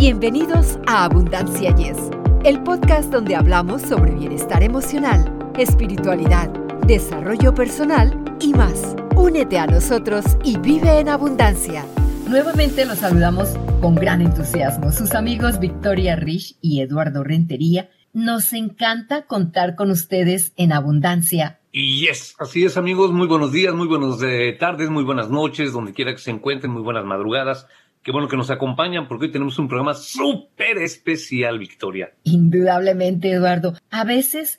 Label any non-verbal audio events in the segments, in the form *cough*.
Bienvenidos a Abundancia Yes, el podcast donde hablamos sobre bienestar emocional, espiritualidad, desarrollo personal y más. Únete a nosotros y vive en abundancia. Nuevamente los saludamos con gran entusiasmo sus amigos Victoria Rich y Eduardo Rentería. Nos encanta contar con ustedes en abundancia. Y yes, así es amigos, muy buenos días, muy buenas eh, tardes, muy buenas noches, donde quiera que se encuentren, muy buenas madrugadas. Qué bueno que nos acompañan porque hoy tenemos un programa súper especial, Victoria. Indudablemente, Eduardo. A veces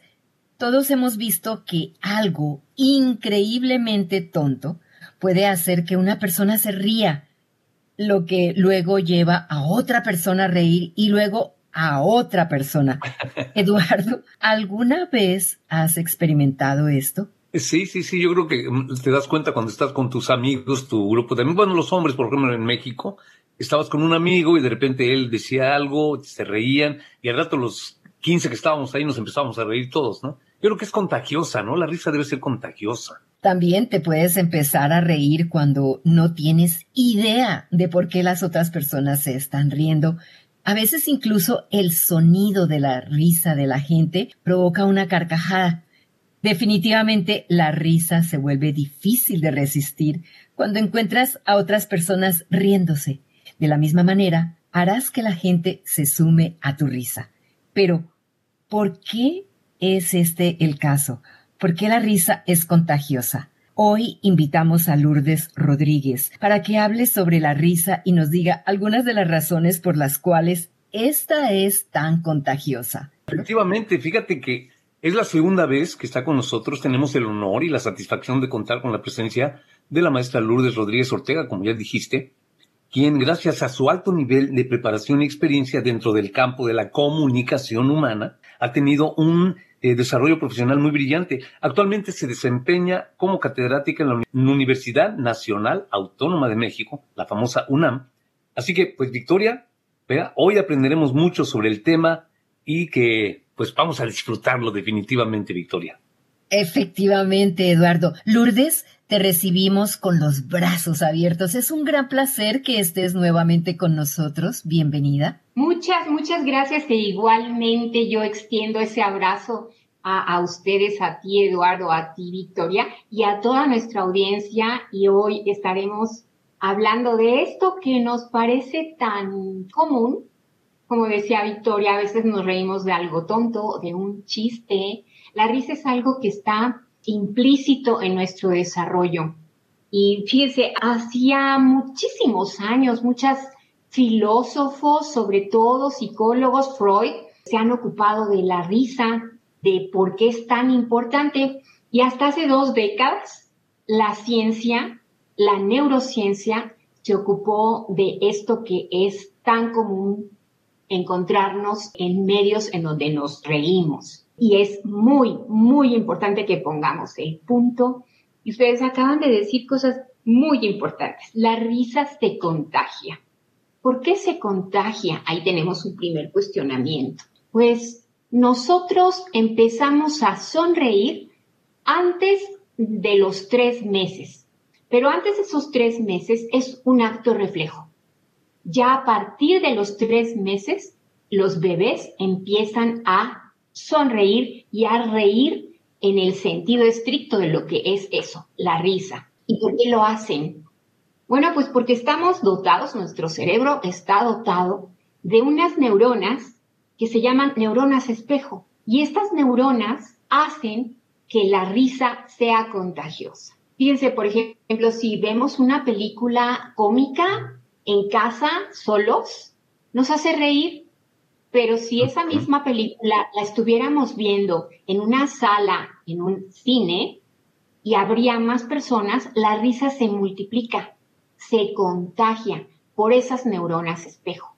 todos hemos visto que algo increíblemente tonto puede hacer que una persona se ría, lo que luego lleva a otra persona a reír y luego a otra persona. *laughs* Eduardo, ¿alguna vez has experimentado esto? Sí, sí, sí, yo creo que mm, te das cuenta cuando estás con tus amigos, tu grupo de bueno, los hombres, por ejemplo, en México, estabas con un amigo y de repente él decía algo, se reían, y al rato los 15 que estábamos ahí nos empezábamos a reír todos, ¿no? Yo creo que es contagiosa, ¿no? La risa debe ser contagiosa. También te puedes empezar a reír cuando no tienes idea de por qué las otras personas se están riendo. A veces incluso el sonido de la risa de la gente provoca una carcajada. Definitivamente la risa se vuelve difícil de resistir cuando encuentras a otras personas riéndose. De la misma manera, harás que la gente se sume a tu risa. Pero, ¿por qué es este el caso? ¿Por qué la risa es contagiosa? Hoy invitamos a Lourdes Rodríguez para que hable sobre la risa y nos diga algunas de las razones por las cuales esta es tan contagiosa. Efectivamente, fíjate que es la segunda vez que está con nosotros. Tenemos el honor y la satisfacción de contar con la presencia de la maestra Lourdes Rodríguez Ortega, como ya dijiste, quien gracias a su alto nivel de preparación y experiencia dentro del campo de la comunicación humana, ha tenido un eh, desarrollo profesional muy brillante. Actualmente se desempeña como catedrática en la Universidad Nacional Autónoma de México, la famosa UNAM. Así que, pues, Victoria, hoy aprenderemos mucho sobre el tema y que pues vamos a disfrutarlo definitivamente, Victoria. Efectivamente, Eduardo. Lourdes, te recibimos con los brazos abiertos. Es un gran placer que estés nuevamente con nosotros. Bienvenida. Muchas, muchas gracias que igualmente yo extiendo ese abrazo a, a, ustedes, a ti Eduardo, a ti Victoria y a toda nuestra audiencia y hoy estaremos hablando de esto que nos parece tan común, como decía Victoria, a veces nos reímos de algo tonto, de un chiste. La risa es algo que está implícito en nuestro desarrollo. Y fíjense, hacía muchísimos años, muchas filósofos, sobre todo psicólogos, Freud, se han ocupado de la risa, de por qué es tan importante. Y hasta hace dos décadas, la ciencia, la neurociencia, se ocupó de esto que es tan común encontrarnos en medios en donde nos reímos. Y es muy, muy importante que pongamos el punto. Y ustedes acaban de decir cosas muy importantes. La risa se contagia. ¿Por qué se contagia? Ahí tenemos un primer cuestionamiento. Pues nosotros empezamos a sonreír antes de los tres meses. Pero antes de esos tres meses es un acto reflejo. Ya a partir de los tres meses, los bebés empiezan a sonreír y a reír en el sentido estricto de lo que es eso, la risa. ¿Y por qué lo hacen? Bueno, pues porque estamos dotados, nuestro cerebro está dotado de unas neuronas que se llaman neuronas espejo. Y estas neuronas hacen que la risa sea contagiosa. Fíjense, por ejemplo, si vemos una película cómica en casa solos, nos hace reír, pero si esa misma película la estuviéramos viendo en una sala, en un cine, y habría más personas, la risa se multiplica, se contagia por esas neuronas espejo.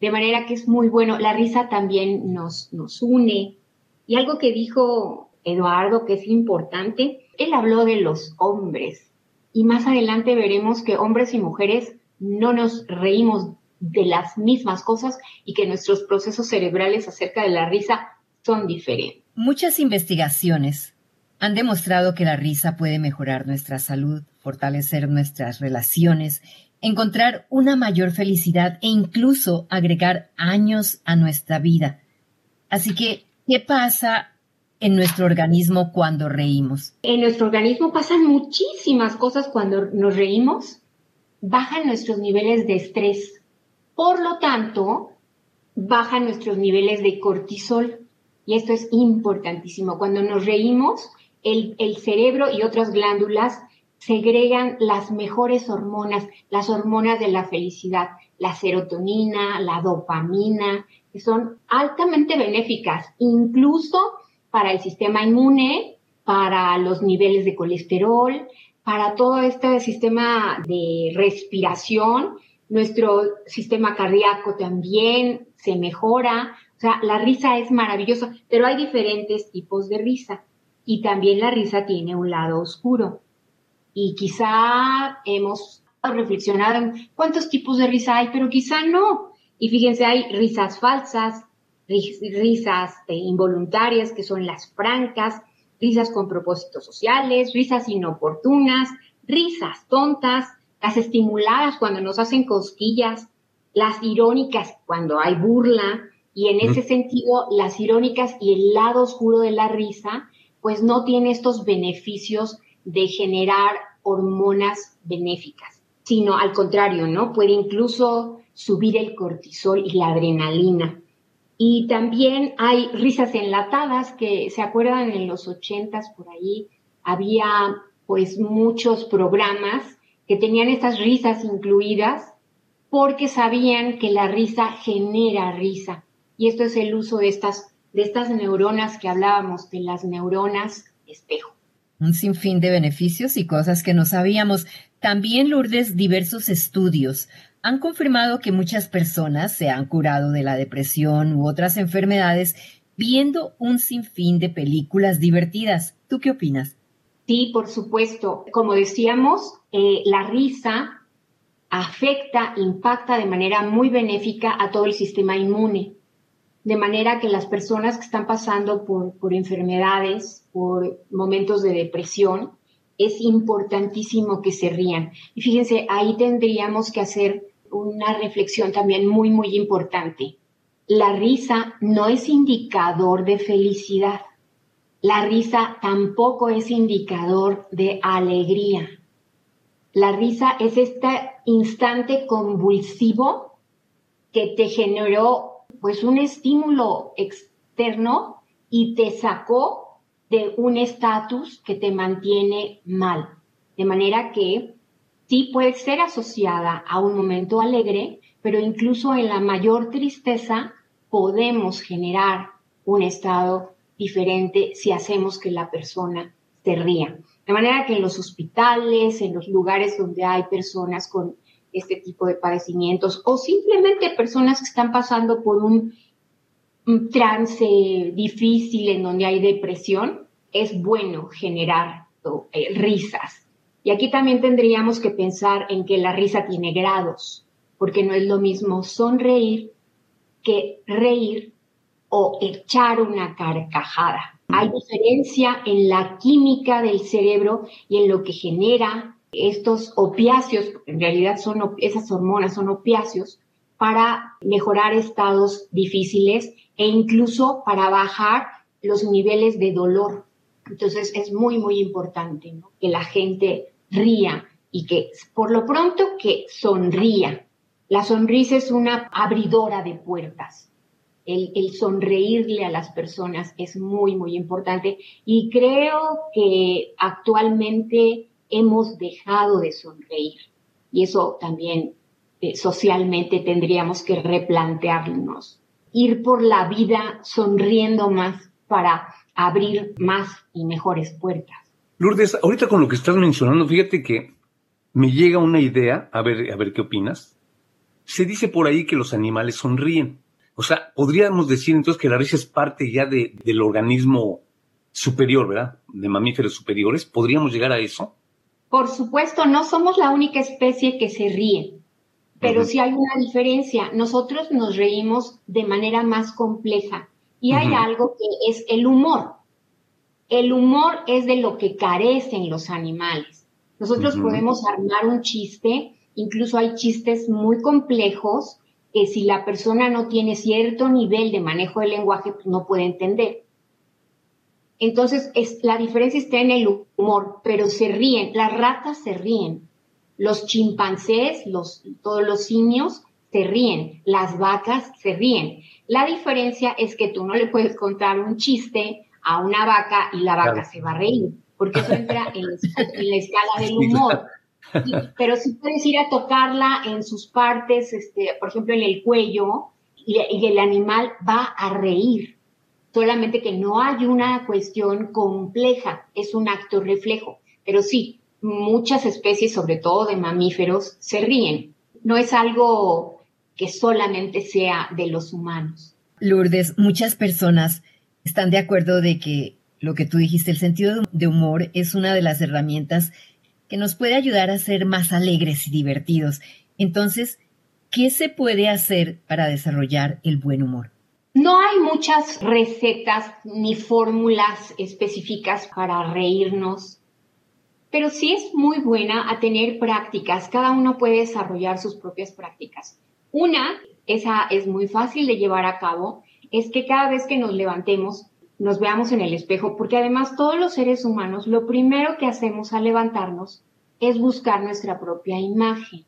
De manera que es muy bueno. La risa también nos, nos une. Y algo que dijo Eduardo, que es importante, él habló de los hombres. Y más adelante veremos que hombres y mujeres no nos reímos de las mismas cosas y que nuestros procesos cerebrales acerca de la risa son diferentes. Muchas investigaciones han demostrado que la risa puede mejorar nuestra salud, fortalecer nuestras relaciones encontrar una mayor felicidad e incluso agregar años a nuestra vida. Así que, ¿qué pasa en nuestro organismo cuando reímos? En nuestro organismo pasan muchísimas cosas cuando nos reímos. Bajan nuestros niveles de estrés. Por lo tanto, bajan nuestros niveles de cortisol. Y esto es importantísimo. Cuando nos reímos, el, el cerebro y otras glándulas segregan las mejores hormonas, las hormonas de la felicidad, la serotonina, la dopamina, que son altamente benéficas, incluso para el sistema inmune, para los niveles de colesterol, para todo este sistema de respiración, nuestro sistema cardíaco también se mejora. O sea, la risa es maravillosa, pero hay diferentes tipos de risa y también la risa tiene un lado oscuro y quizá hemos reflexionado en cuántos tipos de risa hay, pero quizá no. Y fíjense, hay risas falsas, risas eh, involuntarias, que son las francas, risas con propósitos sociales, risas inoportunas, risas tontas, las estimuladas cuando nos hacen cosquillas, las irónicas cuando hay burla, y en ese sentido, las irónicas y el lado oscuro de la risa, pues no tiene estos beneficios de generar hormonas benéficas, sino al contrario, ¿no? Puede incluso subir el cortisol y la adrenalina. Y también hay risas enlatadas que se acuerdan en los ochentas por ahí había pues muchos programas que tenían estas risas incluidas porque sabían que la risa genera risa. Y esto es el uso de estas, de estas neuronas que hablábamos, de las neuronas espejo un sinfín de beneficios y cosas que no sabíamos. También, Lourdes, diversos estudios han confirmado que muchas personas se han curado de la depresión u otras enfermedades viendo un sinfín de películas divertidas. ¿Tú qué opinas? Sí, por supuesto. Como decíamos, eh, la risa afecta, impacta de manera muy benéfica a todo el sistema inmune de manera que las personas que están pasando por, enfermedades, por momentos de depresión, es importantísimo que se rían. Y fíjense, ahí tendríamos que hacer una reflexión también muy, muy importante. La risa no es indicador de felicidad. La risa tampoco es indicador de alegría. La risa es este instante convulsivo que te generó pues un estímulo externo y te sacó de un estatus que te mantiene mal. De manera que sí puede ser asociada a un momento alegre, pero incluso en la mayor tristeza podemos generar un estado diferente si hacemos que la persona se ría. De manera que en los hospitales, en los lugares donde hay personas con este tipo de padecimientos o simplemente personas que están pasando por un, trance difícil en donde hay depresión, es bueno generar eh, risas. Y aquí también tendríamos que pensar en que la risa tiene grados, porque no es lo mismo sonreír que reír o echar una carcajada. Hay diferencia en la química del cerebro y en lo que genera estos opiáceos, en realidad son esas hormonas son opiáceos, para mejorar estados difíciles e incluso para bajar los niveles de dolor. Entonces es muy, muy importante que la gente y que por lo pronto que sonría. La sonrisa es una abridora de puertas. El, el, sonreírle a las personas es muy, muy importante y creo que actualmente hemos dejado de sonreír. Y eso también eh, socialmente tendríamos que replantearnos. Ir por la vida sonriendo más para abrir más y mejores puertas. Lourdes, ahorita con lo que estás mencionando, fíjate que me llega una idea, a ver, a ver qué opinas. Se dice por ahí que los animales sonríen. O sea, podríamos decir entonces que la risa es parte ya de, del organismo superior, ¿verdad? De mamíferos superiores. ¿Podríamos llegar a eso? Por supuesto, no somos la única especie que se ríe, pero sí hay una diferencia. Nosotros nos reímos de manera más compleja y hay algo que es el humor. El humor es de lo que carecen los animales. Nosotros podemos armar un chiste Incluso hay chistes muy complejos que si la persona no tiene cierto nivel de manejo del lenguaje, pues no puede entender. Entonces, es, la diferencia está en el humor, pero se ríen, las ratas se ríen, los chimpancés, los, todos los simios se ríen, las vacas se ríen. La diferencia es que tú no le puedes contar un chiste a una vaca y la vaca se va a reír, porque eso entra en, la escala del *laughs* humor. Pero si puedes ir a tocarla en sus partes, este, por ejemplo, en el cuello, y el animal va a reír solamente que no hay una cuestión compleja, es un acto reflejo. Pero sí, muchas especies, sobre todo de mamíferos, se ríen. No es algo que solamente sea de los humanos. Lourdes, muchas personas están de acuerdo de que lo que tú dijiste, el sentido de humor es una de las herramientas que nos puede ayudar a ser más alegres y divertidos. Entonces, ¿qué se puede hacer para desarrollar el buen humor? No hay muchas recetas ni fórmulas específicas para reírnos, pero sí es muy buena a tener prácticas. Cada uno puede desarrollar sus propias prácticas. Una, esa es muy fácil de llevar a cabo, es que cada vez que nos levantemos, nos veamos en el espejo, porque además todos los seres humanos, lo primero que hacemos al levantarnos es buscar nuestra propia imagen.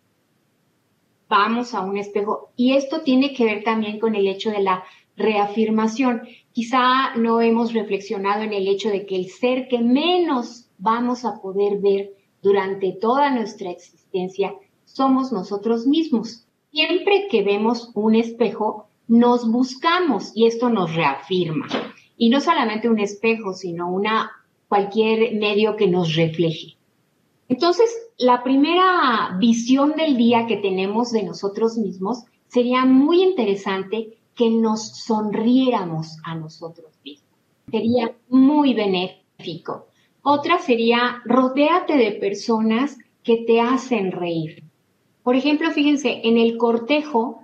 Vamos a un espejo y esto tiene que ver también con el hecho de la reafirmación. Quizá no hemos reflexionado en el hecho de que el ser que menos vamos a poder ver durante toda nuestra existencia somos nosotros mismos. Siempre que vemos un espejo, nos buscamos y esto nos reafirma. Y no solamente un espejo, sino una cualquier medio que nos refleje. Entonces, la primera visión del día que tenemos de nosotros mismos sería muy interesante que nos sonriéramos a nosotros mismos. Sería muy benéfico. Otra sería, rodéate de personas que te hacen reír. Por ejemplo, fíjense, en el cortejo,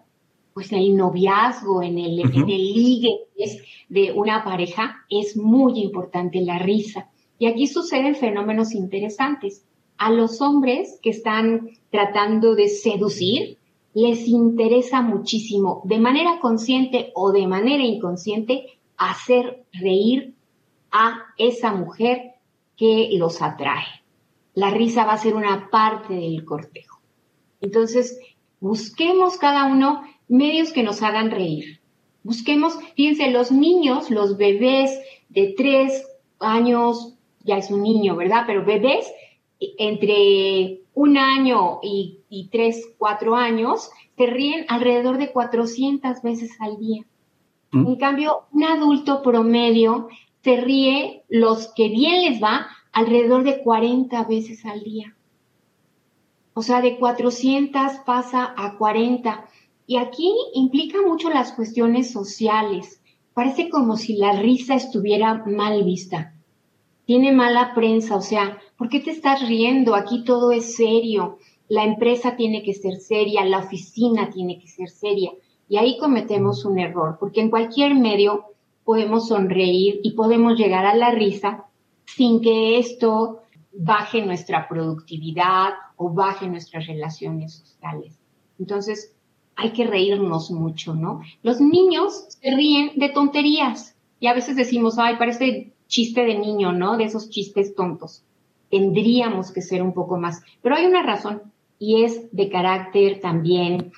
pues en el noviazgo, en el, en el ligue de una pareja, es muy importante la risa. Y aquí suceden fenómenos interesantes. A los hombres que están tratando de seducir, les interesa muchísimo, de manera consciente o de manera inconsciente, hacer reír a esa mujer que los atrae. La risa va a ser una parte del cortejo. Entonces, busquemos cada uno medios que nos hagan reír. Busquemos, fíjense, los niños, los bebés de tres años, ya es un niño, ¿verdad? Pero bebés entre un año y, tres, cuatro años, se ríen alrededor de 400 veces al día. ¿Mm? En cambio, un adulto promedio se ríe los que bien les va alrededor de 40 veces al día. O sea, de 400 pasa a 40. Y aquí implica mucho las cuestiones sociales. Parece como si la risa estuviera mal vista. Tiene mala prensa, o sea, ¿Por qué te estás riendo? Aquí todo es serio. La empresa tiene que ser seria, la oficina tiene que ser seria. Y ahí cometemos un error, porque en cualquier medio podemos sonreír y podemos llegar a la risa sin que esto baje nuestra productividad o baje nuestras relaciones sociales. Entonces, hay que reírnos mucho, ¿no? Los niños se ríen de tonterías y a veces decimos, ay, parece chiste de niño, ¿no? De esos chistes tontos tendríamos que ser un poco más. Pero hay una razón y es de carácter también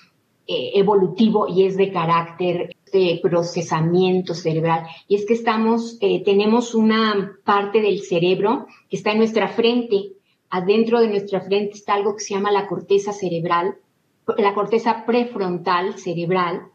eh, evolutivo y es de carácter de procesamiento cerebral. Y es que estamos, eh, tenemos una parte del cerebro que está en nuestra frente. Adentro de nuestra frente está algo que se llama la corteza cerebral, la corteza prefrontal cerebral,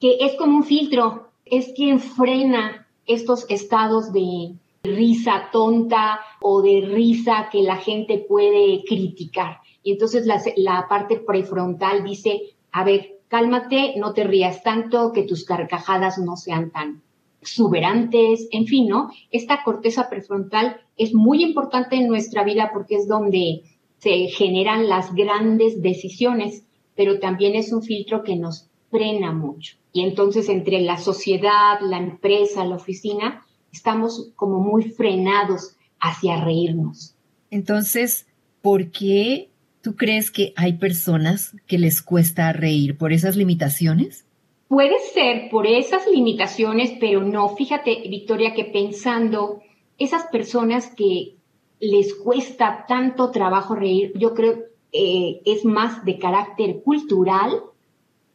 que es como un filtro, es quien frena estos estados de, risa tonta o de risa que la gente puede criticar. Y entonces la, parte prefrontal dice, a ver, cálmate, no te rías tanto, que tus carcajadas no sean tan exuberantes, en fin, ¿no? Esta corteza prefrontal es muy importante en nuestra vida porque es donde se generan las grandes decisiones, pero también es un filtro que nos frena mucho. Y entonces entre la sociedad, la empresa, la oficina, estamos como muy frenados hacia reírnos. Entonces, ¿por qué ¿Tú crees que hay personas que les cuesta reír por esas limitaciones? Puede ser por esas limitaciones, pero no. Fíjate, Victoria, que pensando esas personas que les cuesta tanto trabajo reír, yo creo eh, es más de carácter cultural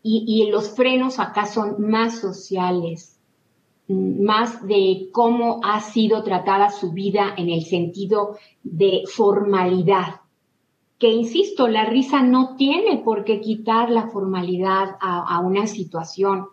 y, y los frenos acá son más sociales, más de cómo ha sido tratada su vida en el sentido de formalidad. Que insisto, la risa no tiene por qué quitar la formalidad a, una situación.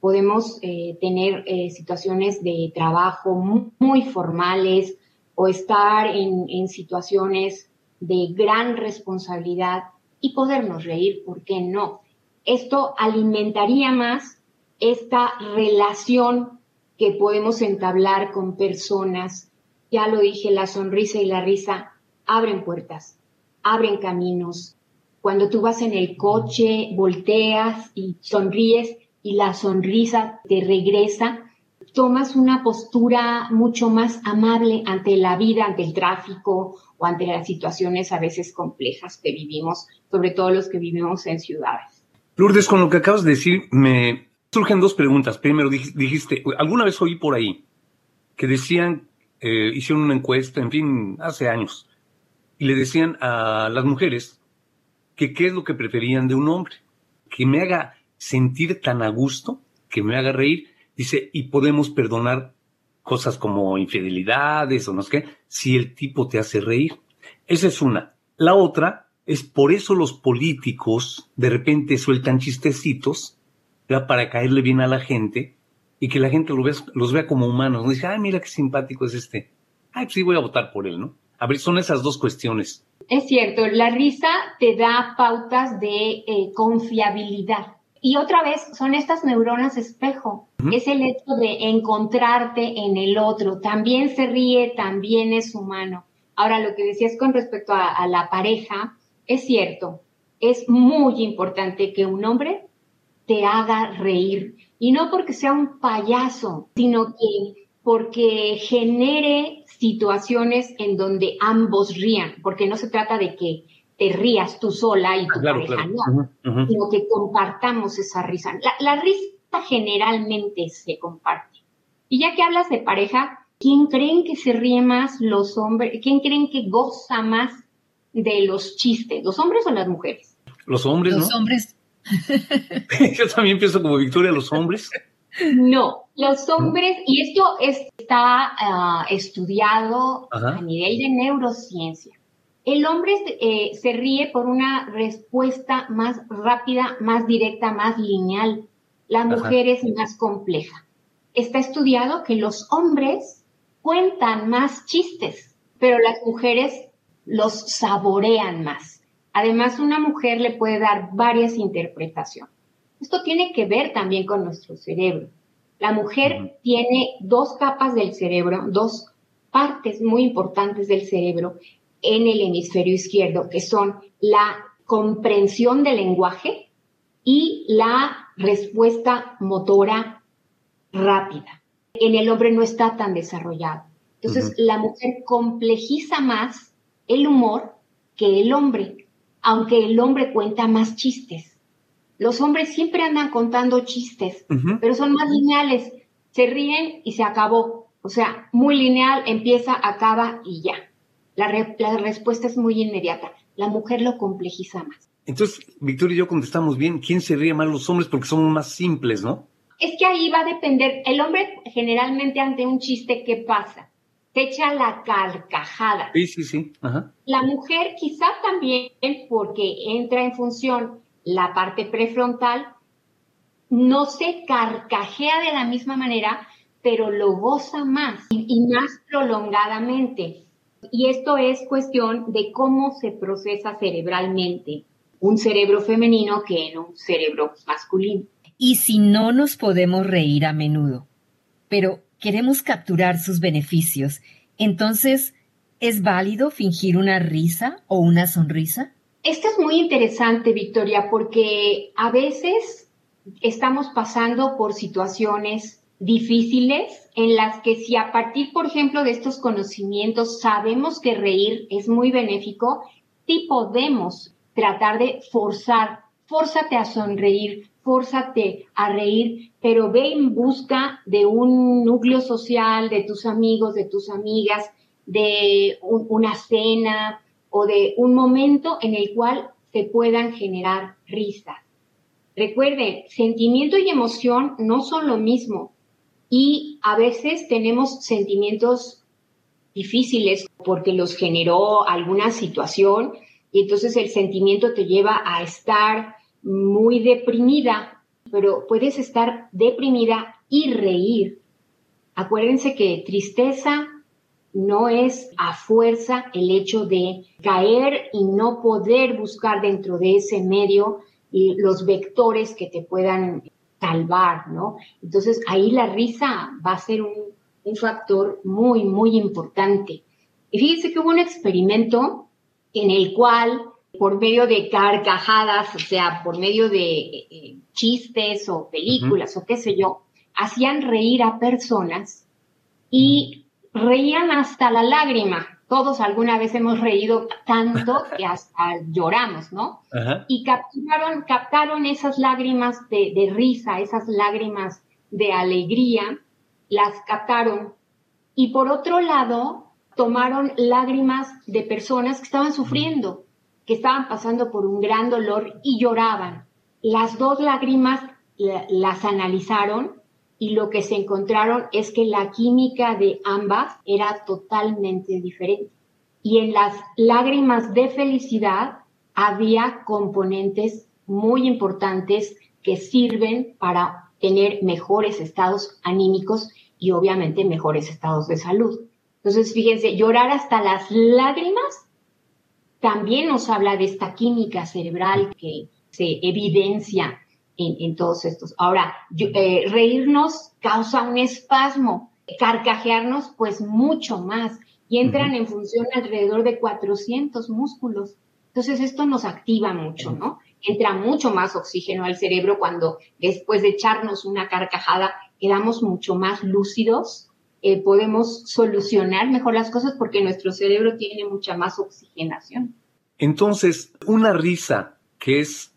Podemos eh, tener eh, situaciones de trabajo muy, formales o estar en, en situaciones de gran responsabilidad y podernos reír, ¿por qué no? Esto alimentaría más esta relación que podemos entablar con personas. Ya lo dije, la sonrisa y la risa abren puertas, abren caminos. Cuando tú vas en el coche, volteas y sonríes y la sonrisa te regresa, tomas una postura mucho más amable ante la vida, ante el tráfico o ante las situaciones a veces complejas que vivimos, sobre todo los que vivimos en ciudades. Lourdes, con lo que acabas de decir, me surgen dos preguntas. Primero, dijiste, alguna vez oí por ahí que decían, eh, hicieron una encuesta, en fin, hace años, y le decían a las mujeres que qué es lo que preferían de un hombre, que me haga sentir tan a gusto, que me haga reír, dice, y podemos perdonar cosas como infidelidades o no sé qué, si el tipo te hace reír. Esa es una. La otra es por eso los políticos de repente sueltan chistecitos para caerle bien a la gente y que la gente los vea como humanos. No dice, ay, mira qué simpático es este. Ay, pues sí, voy a votar por él, ¿no? A ver, son esas dos cuestiones. Es cierto, la risa te da pautas de eh, confiabilidad. Y otra vez, son estas neuronas espejo. Es el hecho de encontrarte en el otro. También se ríe, también es humano. Ahora, lo que decías con respecto a la pareja, es cierto. Es muy importante que un hombre te haga reír. Y no porque sea un payaso, sino que porque genere situaciones en donde ambos rían, porque no se trata de que te rías tú sola y tu pareja no, sino que compartamos esa risa. La, risa generalmente se comparte. Y ya que hablas de pareja, ¿quién creen que se ríe más los hombres? ¿Quién creen que goza más de los chistes? ¿Los hombres o las mujeres? Los hombres, Los hombres *laughs* Yo también pienso como Victoria, los hombres. No, los hombres, y esto está ah, estudiado a nivel de neurociencia. El hombre eh, se ríe por una respuesta más rápida, más directa, más lineal. La mujer es más compleja. Está estudiado que los hombres cuentan más chistes, pero las mujeres los saborean más. Además, una mujer le puede dar varias interpretaciones. Esto tiene que ver también con nuestro cerebro. La mujer tiene dos capas del cerebro, dos partes muy importantes del cerebro en el hemisferio izquierdo, que son la comprensión del lenguaje y la respuesta motora rápida. En el hombre no está tan desarrollado. Entonces, la mujer complejiza más el humor que el hombre aunque el hombre cuenta más chistes. Los hombres siempre andan contando chistes, pero son más lineales. Se ríen y se acabó. O sea, muy lineal, empieza, acaba y ya. La, respuesta es muy inmediata. La mujer lo complejiza más. Entonces, Victoria y yo contestamos bien, ¿quién se ríe más los hombres? Porque somos más simples, ¿no? Es que ahí va a depender. El hombre generalmente ante un chiste, ¿qué pasa? te echa la carcajada. Sí, sí, sí. La mujer quizá también porque entra en función la parte prefrontal, no se carcajea de la misma manera, pero lo goza más y, más prolongadamente. Y esto es cuestión de cómo se procesa cerebralmente un cerebro femenino que en un cerebro masculino. Y si no nos podemos reír a menudo, pero queremos capturar sus beneficios, entonces, ¿es válido fingir una risa o una sonrisa? Esto es muy interesante, Victoria, porque a veces estamos pasando por situaciones difíciles en las que si a partir, por ejemplo, de estos conocimientos sabemos que reír es muy benéfico, sí podemos tratar de forzar, fórzate a sonreír, fórzate a reír, pero ve en busca de un núcleo social, de tus amigos, de tus amigas, de una cena o de un momento en el cual se puedan generar risas. Recuerden, sentimiento y emoción no son lo mismo y a veces tenemos sentimientos difíciles porque los generó alguna situación y entonces el sentimiento te lleva a estar muy deprimida, pero puedes estar deprimida y reír. Acuérdense que tristeza no es a fuerza el hecho de caer y no poder buscar dentro de ese medio los vectores que te puedan salvar, ¿no? Entonces ahí la risa va a ser un, un factor muy, muy importante. Y fíjense que hubo un experimento en el cual por medio de carcajadas, o sea, por medio de eh, chistes o películas o qué sé yo, hacían reír a personas y reían hasta la lágrima. Todos alguna vez hemos reído tanto *laughs* que hasta lloramos, ¿no? Y captaron, captaron esas lágrimas de, de risa, esas lágrimas de alegría, las captaron. Y por otro lado, tomaron lágrimas de personas que estaban sufriendo que estaban pasando por un gran dolor y lloraban. Las dos lágrimas las analizaron y lo que se encontraron es que la química de ambas era totalmente diferente. Y en las lágrimas de felicidad había componentes muy importantes que sirven para tener mejores estados anímicos y obviamente mejores estados de salud. Entonces, fíjense, llorar hasta las lágrimas también nos habla de esta química cerebral que se evidencia en, todos estos. Ahora, eh, reírnos causa un espasmo, carcajearnos pues mucho más y entran en función alrededor de 400 músculos. Entonces esto nos activa mucho, ¿no? Entra mucho más oxígeno al cerebro cuando después de echarnos una carcajada quedamos mucho más lúcidos, eh, podemos solucionar mejor las cosas porque nuestro cerebro tiene mucha más oxigenación. Entonces, una risa que es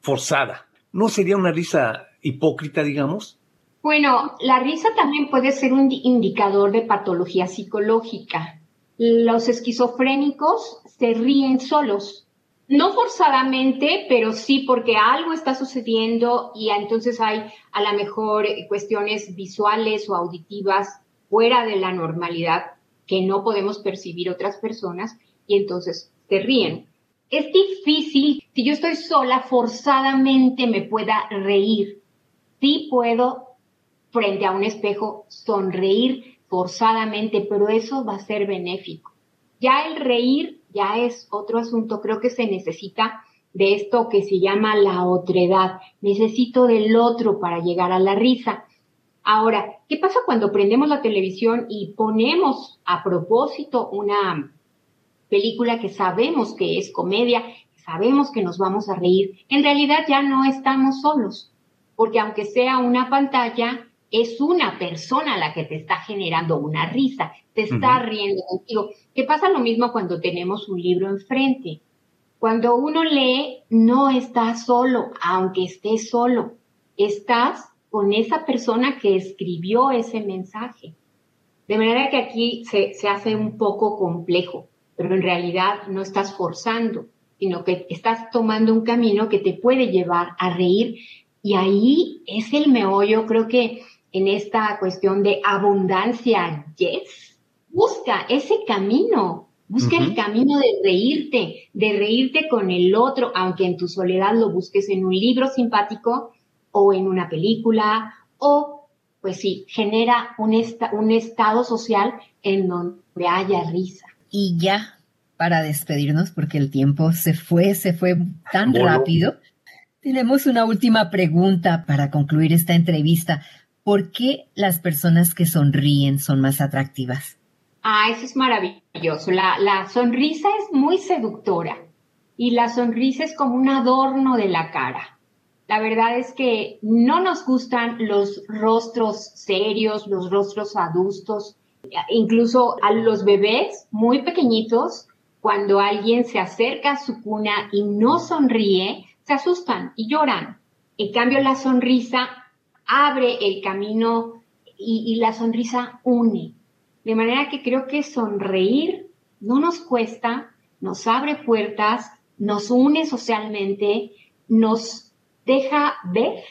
forzada, ¿no sería una risa hipócrita, digamos? Bueno, la risa también puede ser un indicador de patología psicológica. Los esquizofrénicos se ríen solos, no forzadamente, pero sí porque algo está sucediendo y entonces hay a lo mejor cuestiones visuales o auditivas fuera de la normalidad que no podemos percibir otras personas y entonces se ríen. Es difícil, si yo estoy sola, forzadamente me pueda reír. Sí puedo, frente a un espejo, sonreír forzadamente, pero eso va a ser benéfico. Ya el reír ya es otro asunto. Creo que se necesita de esto que se llama la otredad. Necesito del otro para llegar a la risa. Ahora, ¿qué pasa cuando prendemos la televisión y ponemos a propósito una película que sabemos que es comedia, sabemos que nos vamos a reír? En realidad ya no estamos solos, porque aunque sea una pantalla, es una persona la que te está generando una risa, te está riendo contigo. ¿Qué pasa lo mismo cuando tenemos un libro enfrente? Cuando uno lee, no estás solo, aunque estés solo, estás con esa persona que escribió ese mensaje. De manera que aquí se, hace un poco complejo, pero en realidad no estás forzando, sino que estás tomando un camino que te puede llevar a reír y ahí es el meollo, creo que en esta cuestión de abundancia, yes, busca ese camino, busca el camino de reírte, de reírte con el otro, aunque en tu soledad lo busques en un libro simpático, o en una película o, pues sí, genera un, un estado social en donde haya risa. Y ya, para despedirnos, porque el tiempo se fue, se fue tan rápido, tenemos una última pregunta para concluir esta entrevista. ¿Por qué las personas que sonríen son más atractivas? Ah, eso es maravilloso. La, la sonrisa es muy seductora y la sonrisa es como un adorno de la cara. La verdad es que no nos gustan los rostros serios, los rostros adultos, incluso a los bebés muy pequeñitos, cuando alguien se acerca a su cuna y no sonríe, se asustan y lloran. En cambio, la sonrisa abre el camino y, la sonrisa une. De manera que creo que sonreír no nos cuesta, nos abre puertas, nos une socialmente, nos deja ver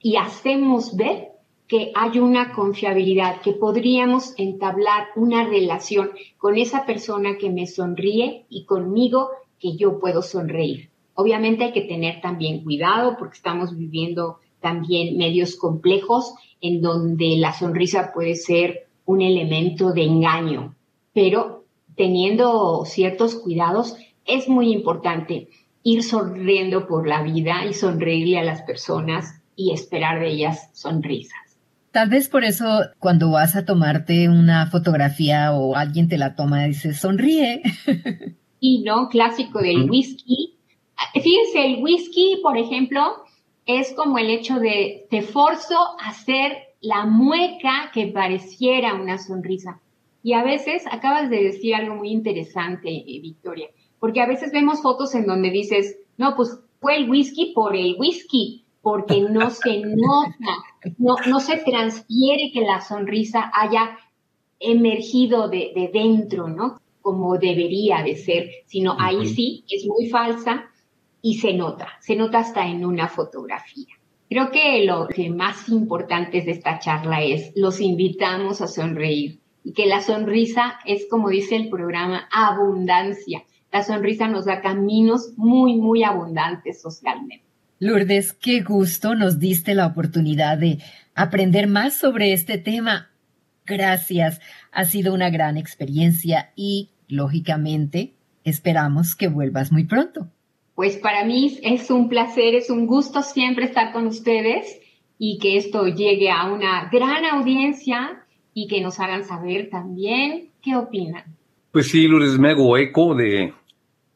y hacemos ver que hay una confiabilidad, que podríamos entablar una relación con esa persona que me sonríe y conmigo que yo puedo sonreír. Obviamente hay que tener también cuidado porque estamos viviendo también medios complejos en donde la sonrisa puede ser un elemento de engaño, pero teniendo ciertos cuidados es muy importante ir sonriendo por la vida y sonreírle a las personas y esperar de ellas sonrisas. Tal vez por eso cuando vas a tomarte una fotografía o alguien te la toma, dices, sonríe. *laughs* Y no, clásico del whisky. Fíjense, el whisky, por ejemplo, es como el hecho de te forzo a hacer la mueca que pareciera una sonrisa. Y a veces acabas de decir algo muy interesante, eh, Victoria, porque a veces vemos fotos en donde dices, no, pues fue el whisky por el whisky, porque no se nota, no, no se transfiere que la sonrisa haya emergido de, de dentro, ¿no? Como debería de ser, sino ahí sí es muy falsa y se nota, se nota hasta en una fotografía. Creo que lo que más importante de esta charla es los invitamos a sonreír y que la sonrisa es, como dice el programa, abundancia. La sonrisa nos da caminos muy, muy abundantes socialmente. Lourdes, qué gusto nos diste la oportunidad de aprender más sobre este tema. Gracias, ha sido una gran experiencia y, lógicamente, esperamos que vuelvas muy pronto. Pues para mí es un placer, es un gusto siempre estar con ustedes y que esto llegue a una gran audiencia y que nos hagan saber también qué opinan. Pues sí, Lourdes, me hago eco de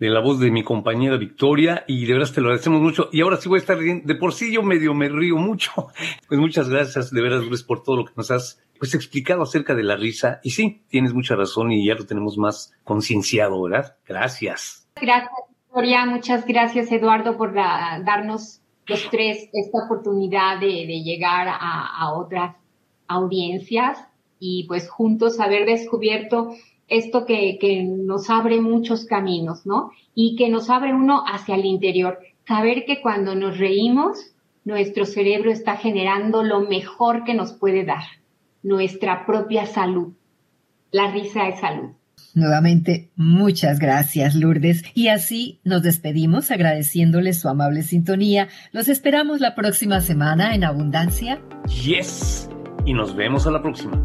de la voz de mi compañera Victoria y de veras te lo agradecemos mucho. Y ahora sí voy a estar bien. De por sí yo medio me río mucho. *laughs* Pues muchas gracias, de veras, Luis, por todo lo que nos has pues explicado acerca de la risa. Y sí, tienes mucha razón y ya lo tenemos más concienciado, ¿verdad? Gracias. Gracias, Victoria. Muchas gracias, Eduardo, por darnos los tres esta oportunidad de, llegar a, a otras audiencias y pues juntos haber descubierto esto que, que nos abre muchos caminos, ¿no? Y que nos abre uno hacia el interior. Saber que cuando nos reímos, nuestro cerebro está generando lo mejor que nos puede dar, nuestra propia salud. La risa es salud. Nuevamente, muchas gracias, Lourdes. Y así nos despedimos agradeciéndoles su amable sintonía. Los esperamos la próxima semana en Abundancia. Yes. Y nos vemos a la próxima.